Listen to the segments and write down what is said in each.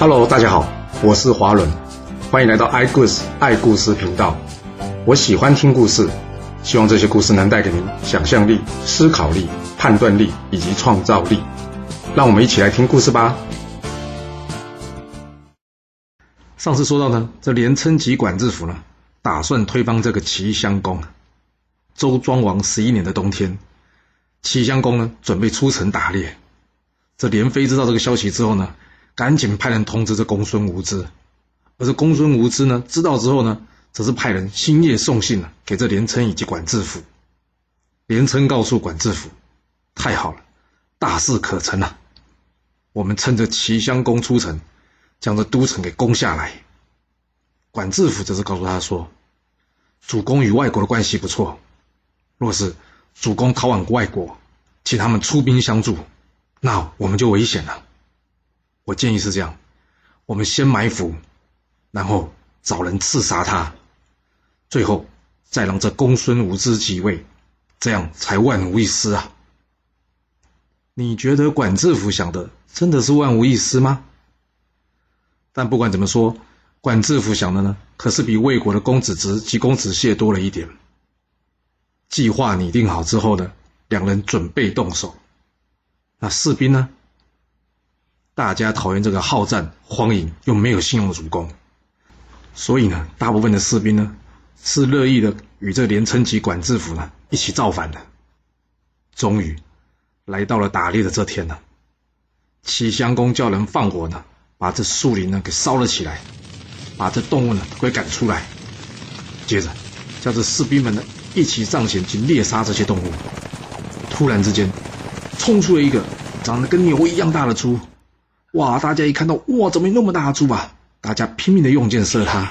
Hello，大家好，我是华伦，欢迎来到爱故事爱故事频道。我喜欢听故事，希望这些故事能带给您想象力、思考力、判断力以及创造力。让我们一起来听故事吧。上次说到呢，这连称及管制府呢，打算推翻这个齐襄公。周庄王十一年的冬天，齐襄公呢准备出城打猎。这连飞知道这个消息之后呢，赶紧派人通知这公孙无知。而这公孙无知呢，知道之后呢，则是派人星夜送信了给这连称以及管制府。连称告诉管制府：“太好了，大事可成了！我们趁着齐襄公出城，将这都城给攻下来。”管制府则是告诉他说：“主公与外国的关系不错。”若是主公逃往外国，请他们出兵相助，那我们就危险了。我建议是这样：我们先埋伏，然后找人刺杀他，最后再让这公孙无知即位，这样才万无一失啊！你觉得管制府想的真的是万无一失吗？但不管怎么说，管制府想的呢，可是比魏国的公子职及公子燮多了一点。计划拟定好之后呢，两人准备动手。那士兵呢？大家讨厌这个好战、荒淫又没有信用的主公，所以呢，大部分的士兵呢是乐意的与这连称及管制府呢一起造反的。终于来到了打猎的这天了。齐襄公叫人放火呢，把这树林呢给烧了起来，把这动物呢给赶出来，接着叫这士兵们呢。一起上前去猎杀这些动物。突然之间，冲出了一个长得跟牛一样大的猪。哇！大家一看到，哇，怎么有那么大的猪啊？大家拼命的用箭射它。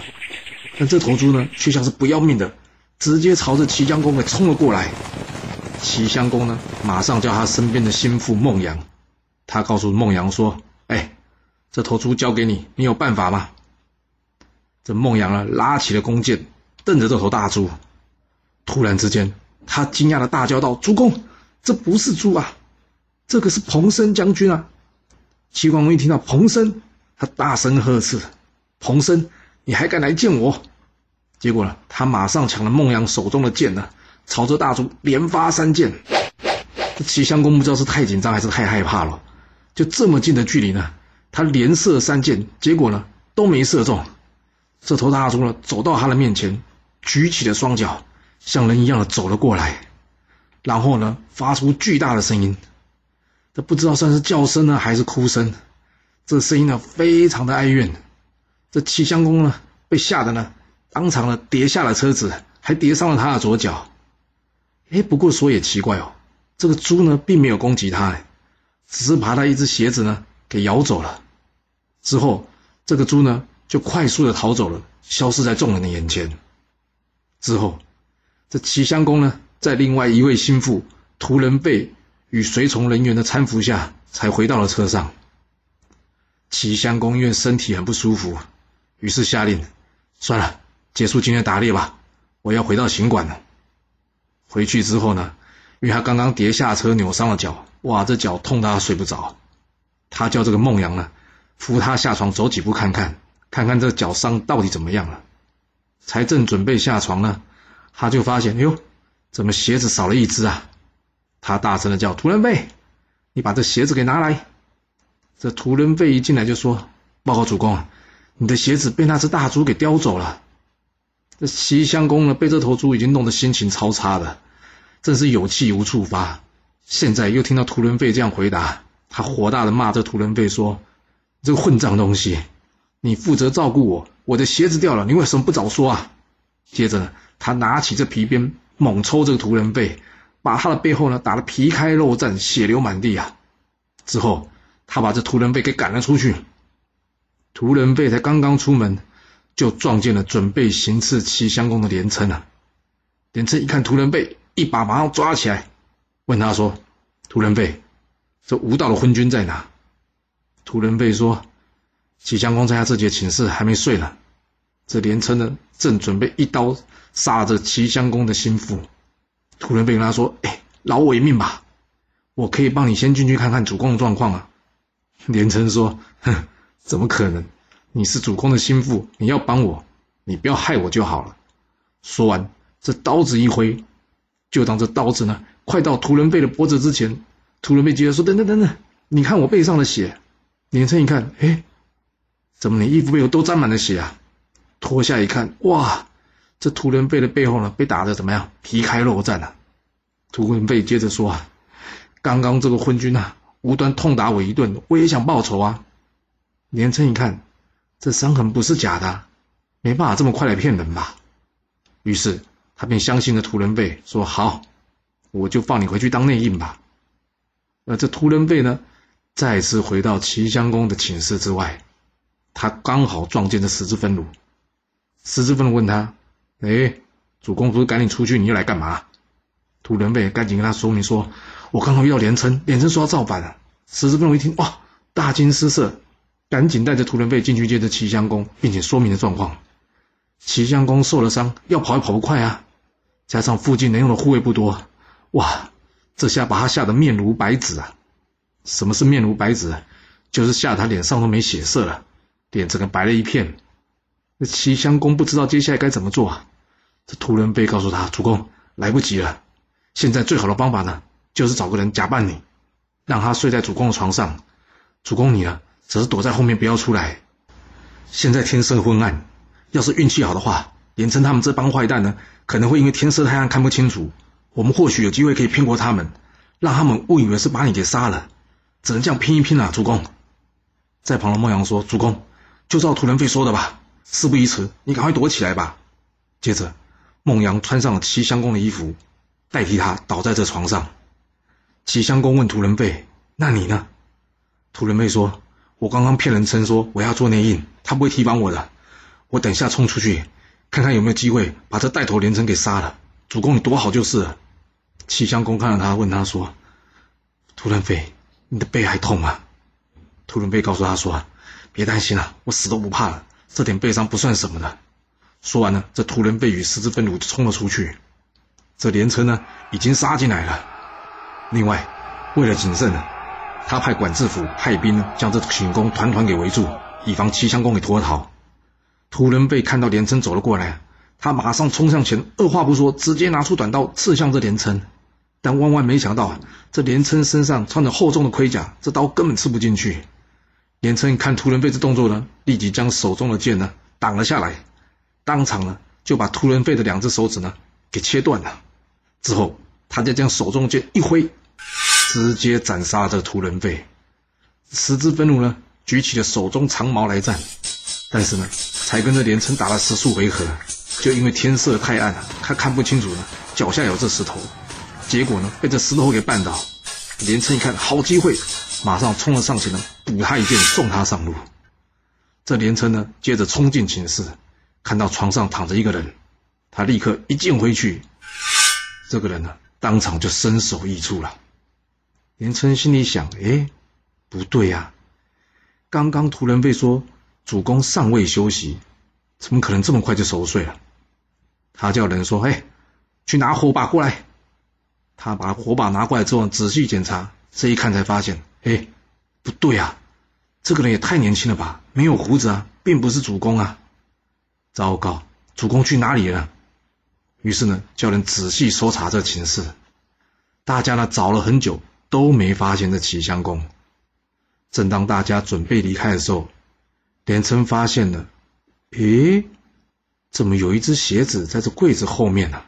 但这头猪呢，却像是不要命的，直接朝着齐襄公给冲了过来。齐襄公呢，马上叫他身边的心腹孟阳。他告诉孟阳说：“哎，这头猪交给你，你有办法吗？”这孟阳呢，拉起了弓箭，瞪着这头大猪。突然之间，他惊讶的大叫道：“主公，这不是猪啊，这个是彭生将军啊！”齐桓公一听到彭生，他大声呵斥：“彭生，你还敢来见我？”结果呢，他马上抢了孟阳手中的剑呢，朝着大猪连发三箭。齐襄公不知道是太紧张还是太害怕了，就这么近的距离呢，他连射三箭，结果呢都没射中。这头大猪呢，走到他的面前，举起了双脚。像人一样的走了过来，然后呢，发出巨大的声音，这不知道算是叫声呢，还是哭声。这声音呢，非常的哀怨。这齐襄公呢，被吓得呢，当场呢跌下了车子，还跌伤了他的左脚。哎，不过说也奇怪哦，这个猪呢，并没有攻击他，只是把他一只鞋子呢给咬走了。之后，这个猪呢，就快速的逃走了，消失在众人的眼前。之后。这齐襄公呢，在另外一位心腹屠人被与随从人员的搀扶下，才回到了车上。齐襄公因为身体很不舒服，于是下令：算了，结束今天打猎吧，我要回到行馆了。回去之后呢，因为他刚刚跌下车扭伤了脚，哇，这脚痛到他睡不着。他叫这个孟阳呢，扶他下床走几步看看，看看这脚伤到底怎么样了。才正准备下床呢。他就发现，哎，怎么鞋子少了一只啊？他大声的叫：“屠人费，你把这鞋子给拿来！”这屠人费一进来就说：“报告主公，你的鞋子被那只大猪给叼走了。”这齐襄公呢，被这头猪已经弄得心情超差的，真是有气无处发。现在又听到屠人费这样回答，他火大的骂这屠人费说：“这个混账东西，你负责照顾我，我的鞋子掉了，你为什么不早说啊？”接着。他拿起这皮鞭，猛抽这个屠人费，把他的背后呢打得皮开肉绽，血流满地啊！之后，他把这屠人背给赶了出去。屠人背才刚刚出门，就撞见了准备行刺齐襄公的连称啊！连称一看屠人背，一把马上抓起来，问他说：“屠人背，这无道的昏君在哪？”屠人背说：“齐襄公在他自己的寝室还没睡呢。”这连称呢，正准备一刀。杀着齐襄公的心腹，屠人被跟他说：“哎，饶我一命吧，我可以帮你先进去看看主公的状况啊。”连城说：“哼，怎么可能？你是主公的心腹，你要帮我，你不要害我就好了。说完，这刀子一挥，就当这刀子呢，快到屠人贝的脖子之前，屠人贝接着说：“等等等等，你看我背上的血。”连城一看，哎，怎么你衣服背后都沾满了血啊？脱下一看，哇，这屠人贝的背后呢，被打的怎么样？皮开肉绽啊！屠人贝接着说：“啊，刚刚这个昏君啊，无端痛打我一顿，我也想报仇啊。”连称一看。这伤痕不是假的，没办法这么快来骗人吧？于是他便相信了屠人贝，说：“好，我就放你回去当内应吧。”而这屠人贝呢，再次回到齐襄公的寝室之外，他刚好撞见这十字分鲁。十字分鲁问他：“哎，主公不是赶紧出去，你又来干嘛？”屠人贝赶紧跟他说明说：“我刚好遇到连称，连称说要造反。”十四分鲁一听，哇，大惊失色。赶紧带着屠人贝进去接着齐襄公，并且说明了状况。齐襄公受了伤，要跑也跑不快啊，加上附近能用的护卫不多，哇，这下把他吓得面如白纸啊！什么是面如白纸？就是吓得他脸上都没血色了，脸整个白了一片。那齐襄公不知道接下来该怎么做啊！这屠人被告诉他：“主公，来不及了，现在最好的方法呢，就是找个人假扮你，让他睡在主公的床上。主公你呢？”只是躲在后面不要出来。现在天色昏暗，要是运气好的话，连琛他们这帮坏蛋呢，可能会因为天色太暗看不清楚。我们或许有机会可以骗过他们，让他们误以为是把你给杀了。只能这样拼一拼了，主公。在旁的孟阳说：“主公，就照屠人费说的吧。事不宜迟，你赶快躲起来吧。”接着，孟阳穿上了齐襄公的衣服，代替他倒在这床上。齐襄公问屠人费：“那你呢？”屠人费说。我刚刚骗人称说我要做内应，他不会提防我的。我等下冲出去，看看有没有机会把这带头连城给杀了。主公你躲好就是了。齐襄公看到他，问他说：“屠人飞，你的背还痛吗？”屠人飞告诉他说：“别担心了，我死都不怕了，这点悲伤不算什么的。”说完呢，这屠人被与十字分弩冲了出去。这连称呢，已经杀进来了。另外，为了谨慎呢。他派管制府派兵呢，将这寝宫团团给围住，以防齐襄公给脱逃。屠人被看到连称走了过来，他马上冲向前，二话不说，直接拿出短刀刺向这连称。但万万没想到啊，这连称身上穿着厚重的盔甲，这刀根本刺不进去。连琛看屠人费这动作呢，立即将手中的剑呢挡了下来，当场呢就把屠人费的两只手指呢给切断了。之后，他再将手中剑一挥。直接斩杀这屠人费，十字愤怒呢，举起了手中长矛来战，但是呢，才跟这连城打了十数回合，就因为天色太暗了，他看不清楚呢，脚下有这石头，结果呢，被这石头给绊倒。连城一看好机会，马上冲了上前呢，补他一剑，送他上路。这连城呢，接着冲进寝室，看到床上躺着一个人，他立刻一剑挥去，这个人呢，当场就身首异处了。连琛心里想：“哎，不对呀！刚刚屠人被说主公尚未休息，怎么可能这么快就熟睡了？”他叫人说：“哎，去拿火把过来。”他把火把拿过来之后，仔细检查，这一看才发现：“哎，不对啊！这个人也太年轻了吧，没有胡子啊，并不是主公啊！糟糕，主公去哪里了？”于是呢，叫人仔细搜查这寝室，大家呢找了很久。都没发现这齐襄公。正当大家准备离开的时候，连琛发现了，诶，怎么有一只鞋子在这柜子后面呢？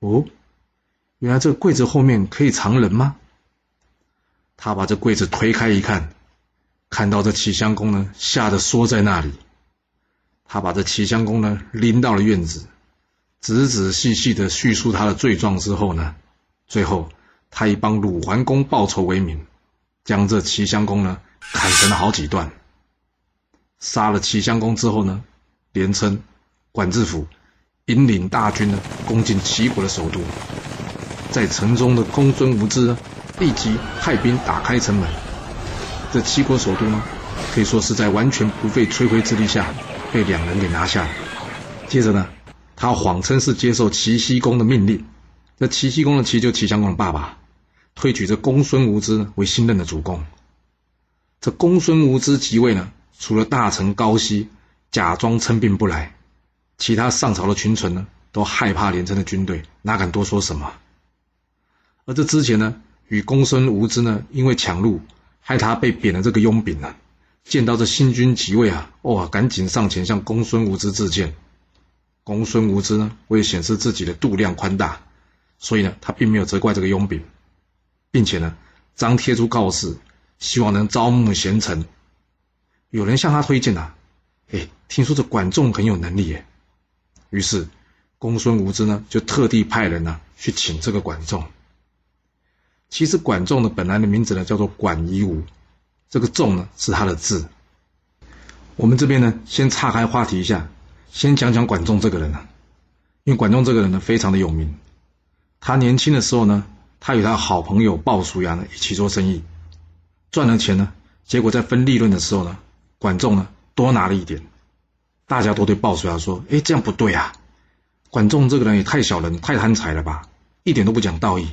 哦，原来这个柜子后面可以藏人吗？他把这柜子推开一看，看到这齐襄公呢，吓得缩在那里。他把这齐襄公呢拎到了院子，仔仔细细的叙述他的罪状之后呢，最后。他以帮鲁桓公报仇为名，将这齐襄公呢砍成了好几段。杀了齐襄公之后呢，连称管制府引领大军呢攻进齐国的首都，在城中的公孙无知立即派兵打开城门。这齐国首都呢，可以说是在完全不费吹灰之力下被两人给拿下了。接着呢，他谎称是接受齐僖公的命令，这齐僖公的齐就齐襄公的爸爸。推举这公孙无知为新任的主公。这公孙无知即位呢，除了大臣高希假装称病不来，其他上朝的群臣呢，都害怕连城的军队，哪敢多说什么？而这之前呢，与公孙无知呢，因为抢路，害他被贬了这个佣兵啊，见到这新君即位啊，哇，赶紧上前向公孙无知致歉。公孙无知呢，为显示自己的度量宽大，所以呢，他并没有责怪这个佣兵，并且呢，张贴出告示，希望能招募贤臣。有人向他推荐呐，哎，听说这管仲很有能力耶。于是，公孙无知呢，就特地派人呢去请这个管仲。其实管仲的本来的名字呢叫做管夷吾，这个仲呢是他的字。我们这边呢先岔开话题一下，先讲讲管仲这个人啊，因为管仲这个人呢非常的有名。他年轻的时候呢，他与他好朋友鲍叔牙呢一起做生意，赚了钱呢，结果在分利润的时候呢，管仲呢多拿了一点。大家都对鲍叔牙说：“哎，这样不对啊！管仲这个人也太小人、太贪财了吧，一点都不讲道义。”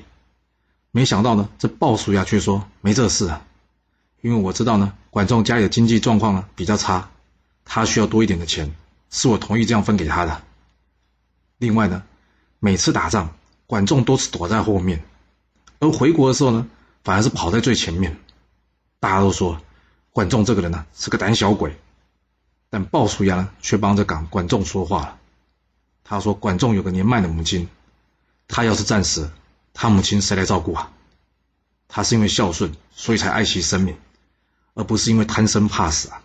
没想到呢，这鲍叔牙却说没这事啊，因为我知道呢，管仲家里的经济状况呢比较差，他需要多一点的钱，是我同意这样分给他的。另外呢，每次打仗，管仲都是躲在后面，而回国的时候呢，反而是跑在最前面。大家都说管仲这个人呢是个胆小鬼，但鲍叔牙呢却帮着管管仲说话了。他说管仲有个年迈的母亲，他要是战死。他母亲谁来照顾啊？他是因为孝顺，所以才爱惜生命，而不是因为贪生怕死啊。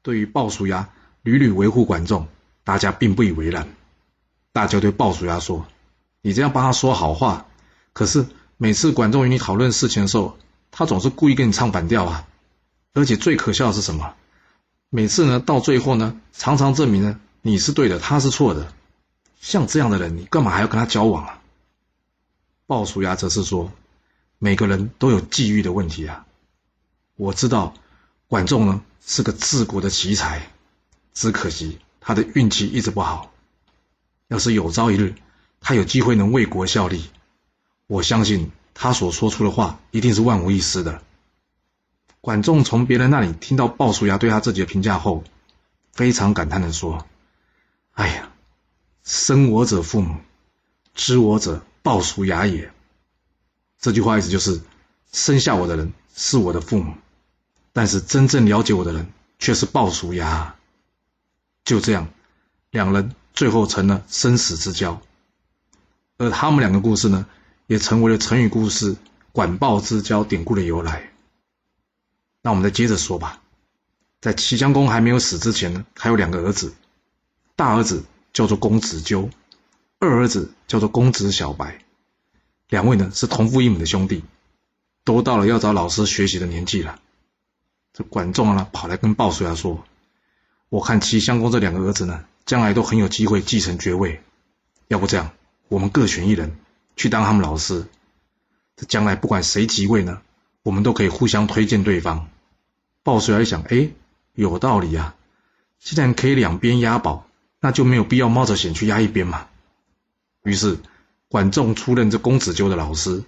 对于鲍叔牙屡屡维护管仲，大家并不以为然。大家对鲍叔牙说：“你这样帮他说好话，可是每次管仲与你讨论事情的时候，他总是故意跟你唱反调啊。而且最可笑的是什么？每次呢，到最后呢，常常证明呢，你是对的，他是错的。像这样的人，你干嘛还要跟他交往啊？”鲍叔牙则是说：“每个人都有际遇的问题啊。我知道管仲呢是个治国的奇才，只可惜他的运气一直不好。要是有朝一日他有机会能为国效力，我相信他所说出的话一定是万无一失的。”管仲从别人那里听到鲍叔牙对他自己的评价后，非常感叹的说：“哎呀，生我者父母，知我者。”鲍叔牙也，这句话意思就是，生下我的人是我的父母，但是真正了解我的人却是鲍叔牙。就这样，两人最后成了生死之交。而他们两个故事呢，也成为了成语故事“管鲍之交”典故的由来。那我们再接着说吧。在齐襄公还没有死之前呢，还有两个儿子，大儿子叫做公子纠。二儿子叫做公子小白，两位呢是同父异母的兄弟，都到了要找老师学习的年纪了。这管仲呢跑来跟鲍叔牙说：“我看齐襄公这两个儿子呢，将来都很有机会继承爵位，要不这样，我们各选一人去当他们老师。这将来不管谁即位呢，我们都可以互相推荐对方。”鲍叔牙一想，哎，有道理啊！既然可以两边押宝，那就没有必要冒着险去押一边嘛。于是，管仲出任这公子纠的老师，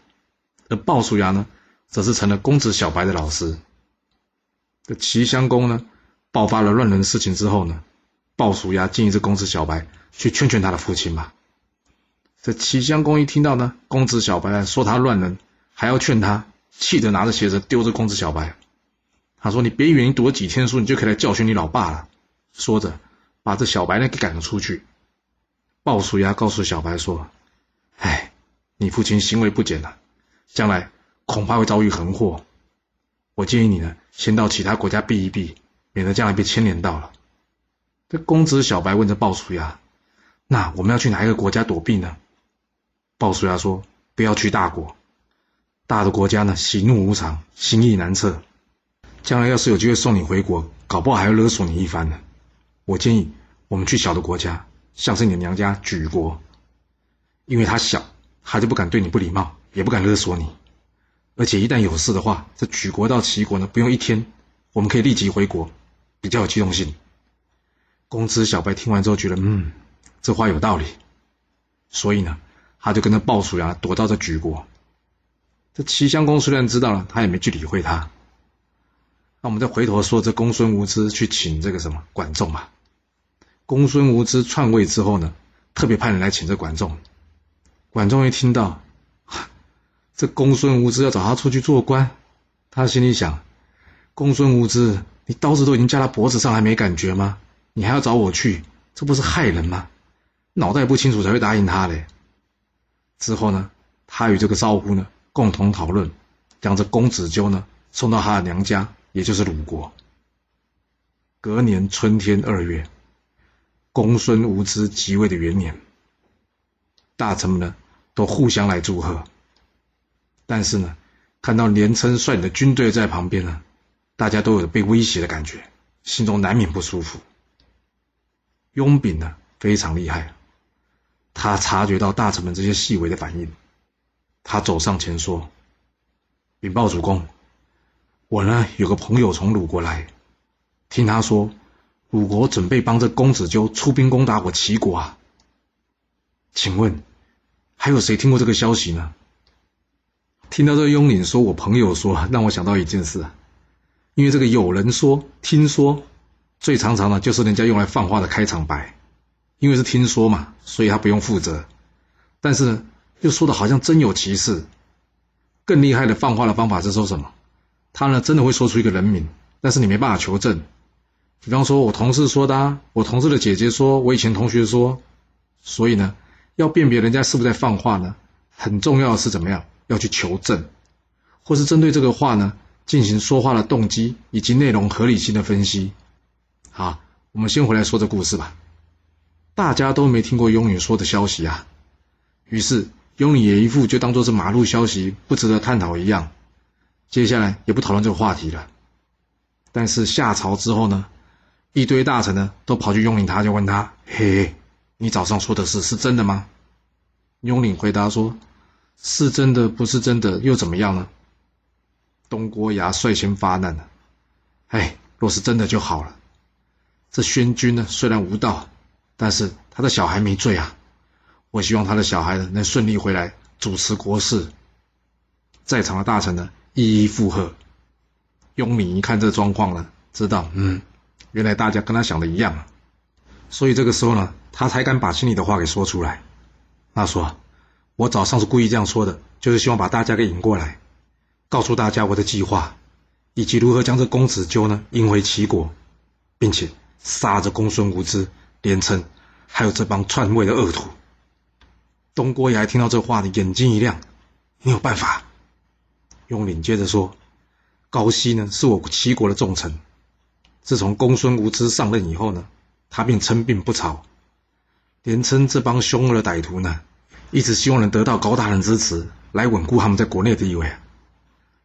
而鲍叔牙呢，则是成了公子小白的老师。这齐襄公呢，爆发了乱伦事情之后呢，鲍叔牙建议这公子小白去劝劝他的父亲吧。这齐襄公一听到呢，公子小白说他乱伦，还要劝他，气得拿着鞋子丢着公子小白。他说：“你别以为你读了几天书，你就可以来教训你老爸了。”说着，把这小白呢给赶了出去。鲍叔牙告诉小白说：“哎，你父亲行为不检了，将来恐怕会遭遇横祸。我建议你呢，先到其他国家避一避，免得将来被牵连到了。”这公子小白问着鲍叔牙：“那我们要去哪一个国家躲避呢？”鲍叔牙说：“不要去大国，大的国家呢，喜怒无常，心意难测。将来要是有机会送你回国，搞不好还要勒索你一番呢。我建议我们去小的国家。”像是你娘家举国，因为他小，他就不敢对你不礼貌，也不敢勒索你。而且一旦有事的话，这举国到齐国呢，不用一天，我们可以立即回国，比较有机动性。公子小白听完之后觉得，嗯，这话有道理，所以呢，他就跟着鲍叔牙躲到这举国。这齐襄公虽然知道了，他也没去理会他。那我们再回头说这公孙无知去请这个什么管仲嘛。公孙无知篡位之后呢，特别派人来请这管仲。管仲一听到，这公孙无知要找他出去做官，他心里想：公孙无知，你刀子都已经架他脖子上，还没感觉吗？你还要找我去，这不是害人吗？脑袋不清楚才会答应他嘞。之后呢，他与这个赵乎呢共同讨论，将这公子纠呢送到他的娘家，也就是鲁国。隔年春天二月，公孙无知即位的元年，大臣们呢都互相来祝贺。但是呢，看到连称率领的军队在旁边呢，大家都有被威胁的感觉，心中难免不舒服。雍炳呢非常厉害。他察觉到大臣们这些细微的反应，他走上前说：“禀报主公，我呢有个朋友从鲁国来，听他说鲁国准备帮着公子纠出兵攻打我齐国啊。请问还有谁听过这个消息呢？”听到这个雍领说：“我朋友说，让我想到一件事啊，因为这个有人说、听说，最常常的就是人家用来放话的开场白。”因为是听说嘛，所以他不用负责。但是呢，又说的好像真有其事。更厉害的放话的方法是说什么？他呢真的会说出一个人名，但是你没办法求证。比方说，我同事说的，啊我同事的姐姐说，我以前同学说。所以呢，要辨别人家是不是在放话呢，很重要的是怎么样要去求证，或是针对这个话呢进行说话的动机以及内容合理性的分析。好，我们先回来说这故事吧。大家都没听过庸女说的消息啊，于是庸女也一副就当做是马路消息，不值得探讨一样。接下来也不讨论这个话题了。但是夏朝之后呢，一堆大臣呢都跑去雍允他，就问他：“嘿，你早上说的事是真的吗？”雍允回答说：“是真的，不是真的又怎么样呢？”东郭牙率先发难了：“哎，若是真的就好了。这宣君呢，虽然无道。”但是他的小孩没罪啊！我希望他的小孩呢能顺利回来主持国事。在场的大臣呢一一附和。雍敏一看这状况呢，知道嗯，原来大家跟他想的一样，所以这个时候呢，他才敢把心里的话给说出来。他说：“我早上是故意这样说的，就是希望把大家给引过来，告诉大家我的计划，以及如何将这公子纠呢引回齐国，并且杀这公孙无知。”连称，还有这帮篡位的恶徒。东郭牙听到这话的眼睛一亮，你有办法？雍领接着说：“高息呢，是我齐国的重臣。自从公孙无知上任以后呢，他便称病不朝。连称这帮凶恶的歹徒呢，一直希望能得到高大人支持，来稳固他们在国内的地位。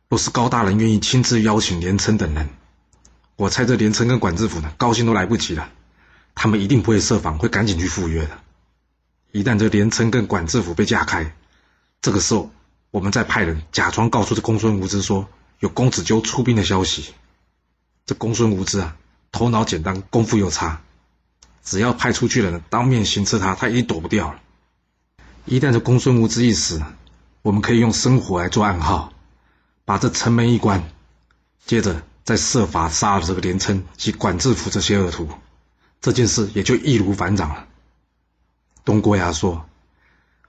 若是高大人愿意亲自邀请连称等人，我猜这连称跟管制府呢，高兴都来不及了。”他们一定不会设防，会赶紧去赴约的。一旦这连城跟管制府被架开，这个时候我们再派人假装告诉这公孙无知说有公子纠出兵的消息。这公孙无知啊，头脑简单，功夫又差，只要派出去的人当面行刺他，他一定躲不掉了。一旦这公孙无知一死，我们可以用生火来做暗号，把这城门一关，接着再设法杀了这个连城及管制府这些恶徒。这件事也就易如反掌了。东郭牙说：“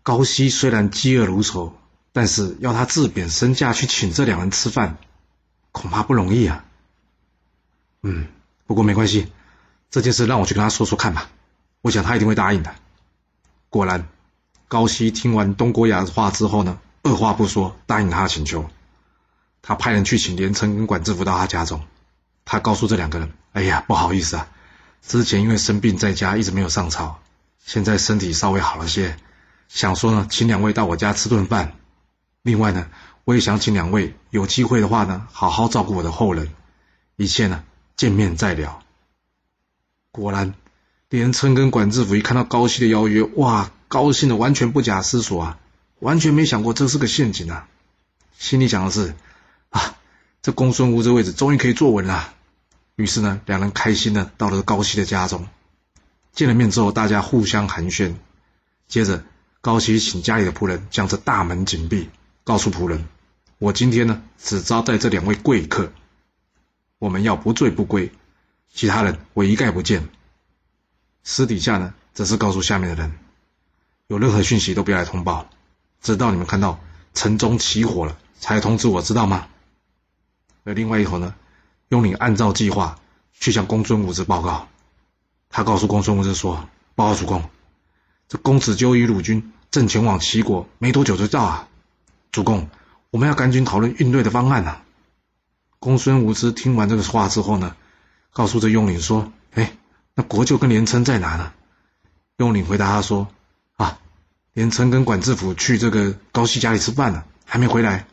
高希虽然嫉恶如仇，但是要他自贬身价去请这两人吃饭，恐怕不容易啊。”嗯，不过没关系，这件事让我去跟他说说看吧。我想他一定会答应的。果然，高息听完东郭雅的话之后呢，二话不说答应他的请求。他派人去请连城跟管制服到他家中，他告诉这两个人：“哎呀，不好意思啊。”之前因为生病在家，一直没有上朝，现在身体稍微好了些，想说呢，请两位到我家吃顿饭。另外呢，我也想请两位有机会的话呢，好好照顾我的后人。一切呢，见面再聊。果然，连称跟管制府一看到高希的邀约，哇，高兴的完全不假思索啊，完全没想过这是个陷阱啊，心里想的是，啊，这公孙无这位置终于可以坐稳了。于是呢，两人开心的到了高希的家中，见了面之后，大家互相寒暄。接着，高希请家里的仆人将这大门紧闭，告诉仆人：“我今天呢，只招待这两位贵客。”我们要不醉不归，其他人我一概不见。私底下呢，则是告诉下面的人，有任何讯息都不要来通报，直到你们看到城中起火了，才通知我，知道吗？而另外一头呢，用你按照计划去向公孙无知报告，他告诉公孙无知说：“报告主公，这公子纠与鲁军正前往齐国，没多久就到啊！主公，我们要赶紧讨论应对的方案啊！”公孙无知听完这个话之后呢，告诉这雍领说：“哎，那国舅跟连称在哪呢？”雍领回答他说：“啊，连称跟管制府去这个高希家里吃饭了，还没回来。”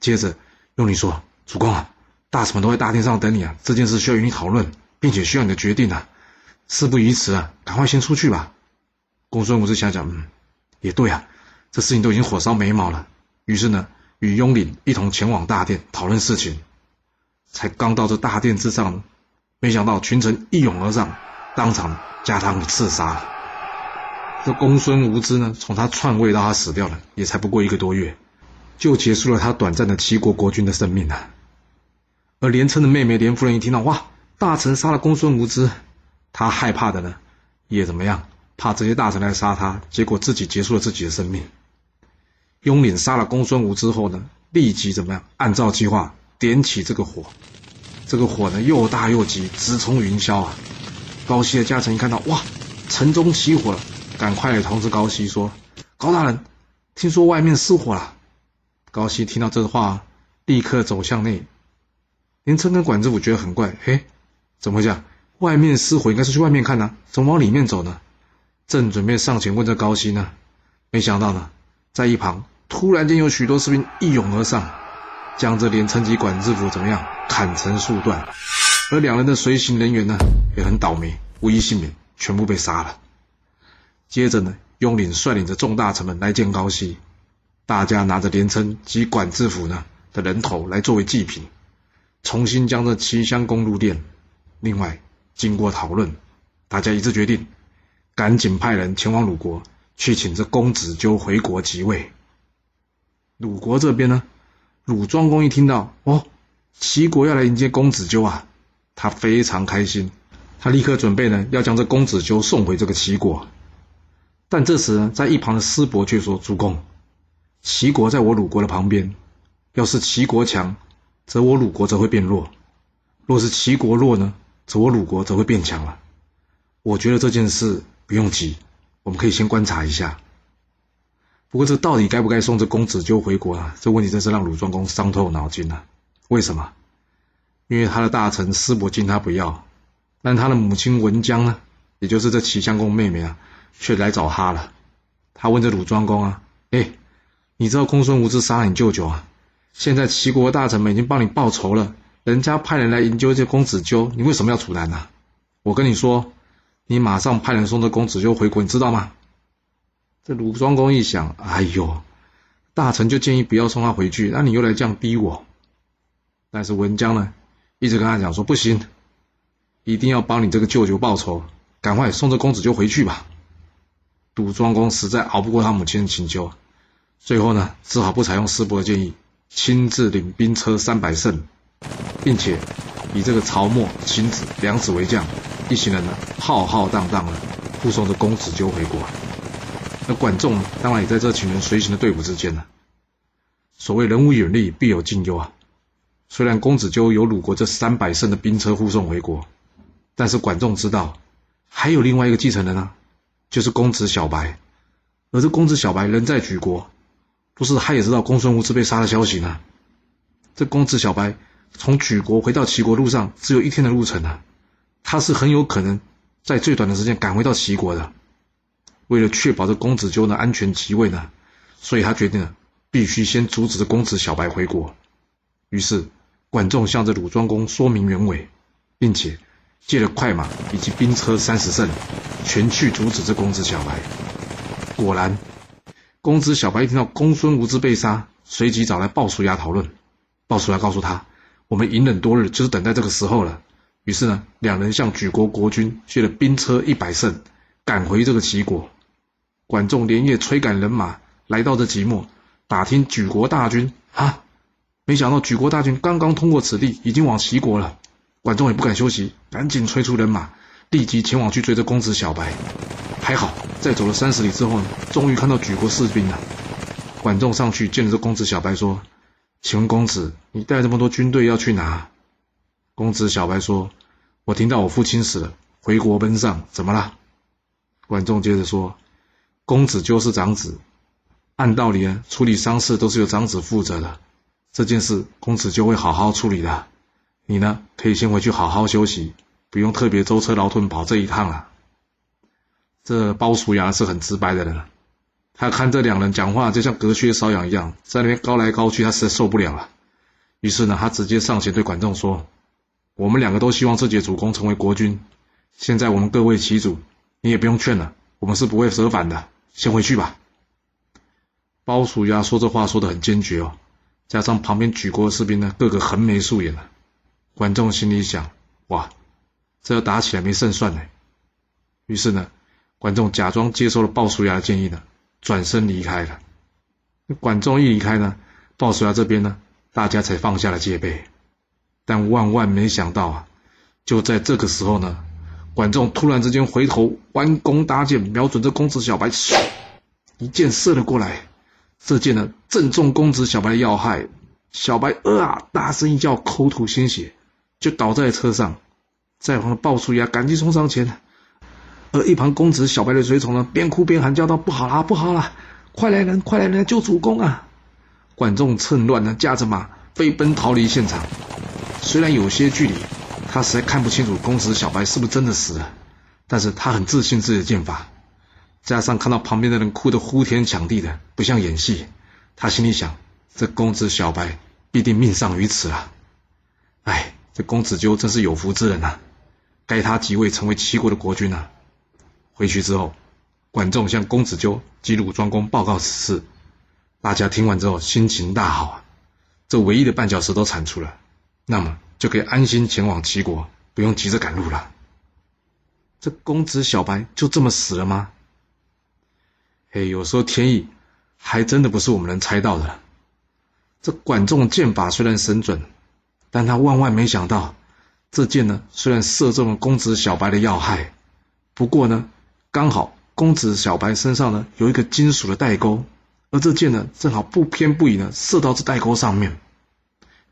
接着雍领说：“主公啊，大臣们都在大殿上等你啊，这件事需要与你讨论，并且需要你的决定啊，事不宜迟啊，赶快先出去吧。”公孙无知想想，嗯，也对啊，这事情都已经火烧眉毛了。于是呢，与雍领一同前往大殿讨论事情。才刚到这大殿之上，没想到群臣一涌而上，当场将他给刺杀了。这公孙无知呢，从他篡位到他死掉了，也才不过一个多月，就结束了他短暂的齐国国君的生命啊。而连称的妹妹连夫人一听到哇，大臣杀了公孙无知，她害怕的呢，也怎么样？怕这些大臣来杀他，结果自己结束了自己的生命。雍领杀了公孙无之后呢，立即怎么样？按照计划。点起这个火，这个火呢又大又急，直冲云霄啊！高希的家臣一看到，哇，城中起火了，赶快通知高希说：“高大人，听说外面失火了。”高希听到这话，立刻走向内。连称跟管制府觉得很怪，嘿，怎么回事？外面失火，应该是去外面看呢，怎么往里面走呢？正准备上前问这高希呢，没想到呢，在一旁突然间有许多士兵一涌而上。将这连城及管制府怎么样砍成数段，而两人的随行人员呢也很倒霉，无一幸免，全部被杀了。接着呢，雍领率领着众大臣们来见高希，大家拿着连城及管制府呢的人头来作为祭品，重新将这齐襄公入殓。另外，经过讨论，大家一致决定，赶紧派人前往鲁国去请这公子纠回国即位。鲁国这边呢？鲁庄公一听到哦，齐国要来迎接公子纠啊，他非常开心，他立刻准备呢要将这公子纠送回这个齐国。但这时呢，在一旁的师伯却说：“主公，齐国在我鲁国的旁边，要是齐国强，则我鲁国则会变弱；若是齐国弱呢，则我鲁国则会变强了。我觉得这件事不用急，我们可以先观察一下。”不过，这到底该不该送这公子纠回国啊？这问题真是让鲁庄公伤透脑筋了。为什么？因为他的大臣司伯敬他不要，但他的母亲文姜呢，也就是这齐襄公妹妹啊，却来找他了。他问这鲁庄公啊：“哎，你知道公孙无知杀了你舅舅啊？现在齐国大臣们已经帮你报仇了，人家派人来营救这公子纠，你为什么要阻拦呢？我跟你说，你马上派人送这公子纠回国，你知道吗？”这鲁庄公一想，哎呦，大臣就建议不要送他回去，那你又来这样逼我。但是文姜呢，一直跟他讲说不行，一定要帮你这个舅舅报仇，赶快送这公子纠回去吧。鲁庄公实在熬不过他母亲的请求，最后呢，只好不采用师伯的建议，亲自领兵车三百乘，并且以这个曹沫、秦子两子为将，一行人呢浩浩荡荡的护送着公子纠回国。那管仲当然也在这群人随行的队伍之间呢。所谓人无远虑，必有近忧啊。虽然公子纠有鲁国这三百乘的兵车护送回国，但是管仲知道还有另外一个继承人啊，就是公子小白。而这公子小白人在举国，不是他也知道公孙无知被杀的消息呢。这公子小白从举国回到齐国路上只有一天的路程啊，他是很有可能在最短的时间赶回到齐国的。为了确保这公子纠的安全即位呢，所以他决定了必须先阻止这公子小白回国。于是管仲向着鲁庄公说明原委，并且借了快马以及兵车三十乘，全去阻止这公子小白。果然，公子小白一听到公孙无知被杀，随即找来鲍叔牙讨论。鲍叔牙告诉他：“我们隐忍多日，就是等待这个时候了。”于是呢，两人向举国国君借了兵车一百乘，赶回这个齐国。管仲连夜催赶人马来到这即墨，打听举国大军啊，没想到举国大军刚刚通过此地，已经往齐国了。管仲也不敢休息，赶紧催出人马，立即前往去追这公子小白。还好，在走了三十里之后呢，终于看到举国士兵了。管仲上去见了这公子小白，说：“请问公子，你带这么多军队要去哪？”公子小白说：“我听到我父亲死了，回国奔丧，怎么了？”管仲接着说：“公子就是长子，按道理呢，处理丧事都是由长子负责的。这件事，公子就会好好处理的。你呢，可以先回去好好休息，不用特别舟车劳顿跑这一趟了。”这鲍叔牙是很直白的人，他看这两人讲话就像隔靴搔痒一样，在那边高来高去，他实在受不了了。于是呢，他直接上前对管仲说：“我们两个都希望这届主公成为国君，现在我们各为其主，你也不用劝了，我们是不会折返的，先回去吧。”鲍叔牙说这话说的很坚决哦，加上旁边举国的士兵呢，个个横眉竖眼的，管仲心里想：“哇，这要打起来没胜算呢。”于是呢。管仲假装接受了鲍叔牙的建议呢，转身离开了。管仲一离开呢，鲍叔牙这边呢，大家才放下了戒备。但万万没想到啊，就在这个时候呢，管仲突然之间回头弯弓搭箭，瞄准这公子小白，一箭射了过来。这箭呢，正中公子小白的要害，小白啊，大声一叫，口吐鲜血，就倒在车上。在旁的鲍叔牙赶紧冲上前。而一旁公子小白的随从呢，边哭边喊叫道：“不好啦，不好啦！快来人，快来人救主公啊！”管仲趁乱呢，驾着马飞奔逃离现场。虽然有些距离，他实在看不清楚公子小白是不是真的死了，但是他很自信自己的剑法，加上看到旁边的人哭得呼天抢地的，不像演戏，他心里想：这公子小白必定命丧于此啊！哎，这公子纠真是有福之人呐，该他即位成为齐国的国君啊！回去之后，管仲向公子纠及鲁庄公报告此事，大家听完之后心情大好啊！这唯一的绊脚石都铲除了，那么就可以安心前往齐国，不用急着赶路了。这公子小白就这么死了吗？嘿，有时候天意还真的不是我们能猜到的。这管仲剑法虽然神准，但他万万没想到，这箭呢虽然射中了公子小白的要害，不过呢。刚好公子小白身上呢有一个金属的带钩，而这箭呢正好不偏不倚的射到这带钩上面。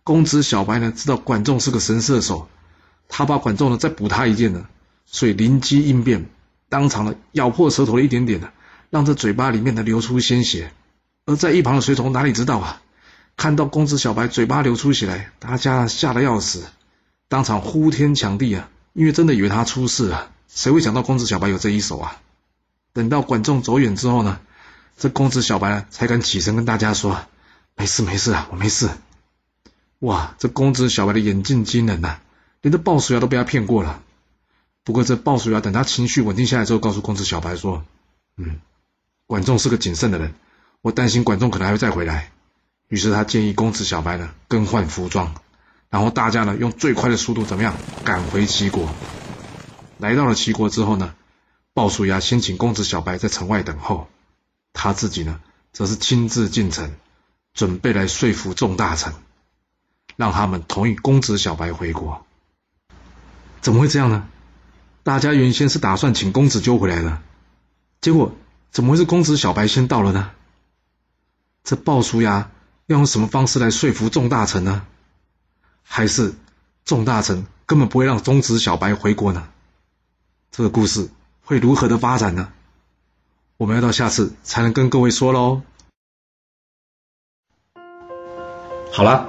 公子小白呢知道管仲是个神射手，他把管仲呢再补他一箭呢，所以灵机应变，当场呢咬破舌头了一点点的，让这嘴巴里面呢流出鲜血。而在一旁的随从哪里知道啊？看到公子小白嘴巴流出血来，大家吓得要死，当场呼天抢地啊，因为真的以为他出事了。谁会想到公子小白有这一手啊？等到管仲走远之后呢，这公子小白才敢起身跟大家说：“没事没事啊，我没事。”哇，这公子小白的眼镜惊人呐，连这鲍叔牙都被他骗过了。不过这鲍叔牙等他情绪稳定下来之后，告诉公子小白说：“嗯，管仲是个谨慎的人，我担心管仲可能还会再回来。”于是他建议公子小白呢更换服装，然后大家呢用最快的速度怎么样赶回齐国。来到了齐国之后呢，鲍叔牙先请公子小白在城外等候，他自己呢，则是亲自进城，准备来说服众大臣，让他们同意公子小白回国。怎么会这样呢？大家原先是打算请公子纠回来的，结果怎么会是公子小白先到了呢？这鲍叔牙要用什么方式来说服众大臣呢？还是众大臣根本不会让公子小白回国呢？这个故事会如何的发展呢？我们要到下次才能跟各位说喽。好了，